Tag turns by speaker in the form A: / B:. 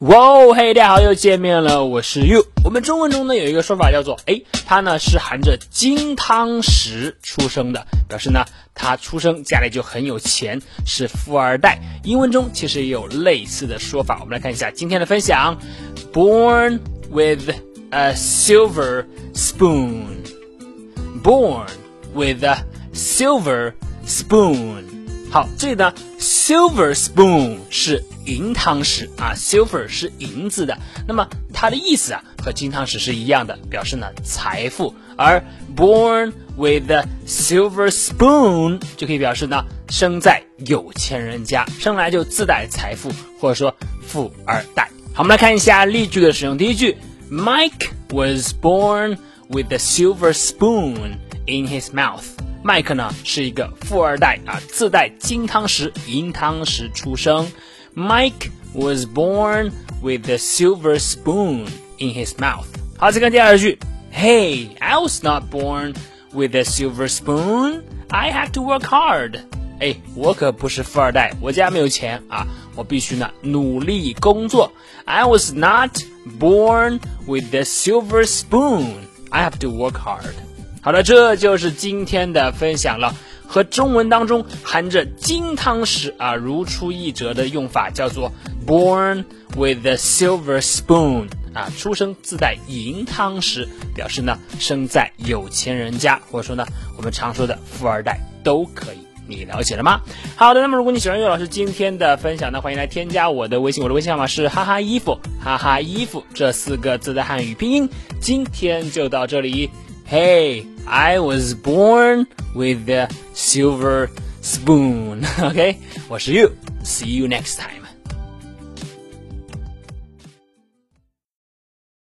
A: 哇哦，嘿，大家好，又见面了，我是 you。我们中文中呢有一个说法叫做，哎，他呢是含着金汤匙出生的，表示呢他出生家里就很有钱，是富二代。英文中其实也有类似的说法，我们来看一下今天的分享：born with a silver spoon，born with a silver spoon。好，这里呢，silver spoon 是银汤匙啊，silver 是银子的，那么它的意思啊和金汤匙是一样的，表示呢财富。而 born with a silver spoon 就可以表示呢生在有钱人家，生来就自带财富，或者说富二代。好，我们来看一下例句的使用。第一句，Mike was born with a silver spoon in his mouth。麦克呢是一个富二代啊，自带金汤匙、银汤匙出生。Mike was born with a silver spoon in his mouth。好，再看第二句，Hey, I was not born with a silver spoon. I have to work hard. 哎，我可不是富二代，我家没有钱啊，我必须呢努力工作。I was not born with a silver spoon. I have to work hard. 好了，这就是今天的分享了。和中文当中含着金汤匙啊如出一辙的用法，叫做 born with a silver spoon 啊，出生自带银汤匙，表示呢生在有钱人家，或者说呢我们常说的富二代都可以。你了解了吗？好的，那么如果你喜欢岳老师今天的分享呢，欢迎来添加我的微信，我的微信号码是哈哈衣服哈哈衣服这四个字的汉语拼音。今天就到这里。Hey, I was born with a silver spoon. Okay, 我是 You. See you next time.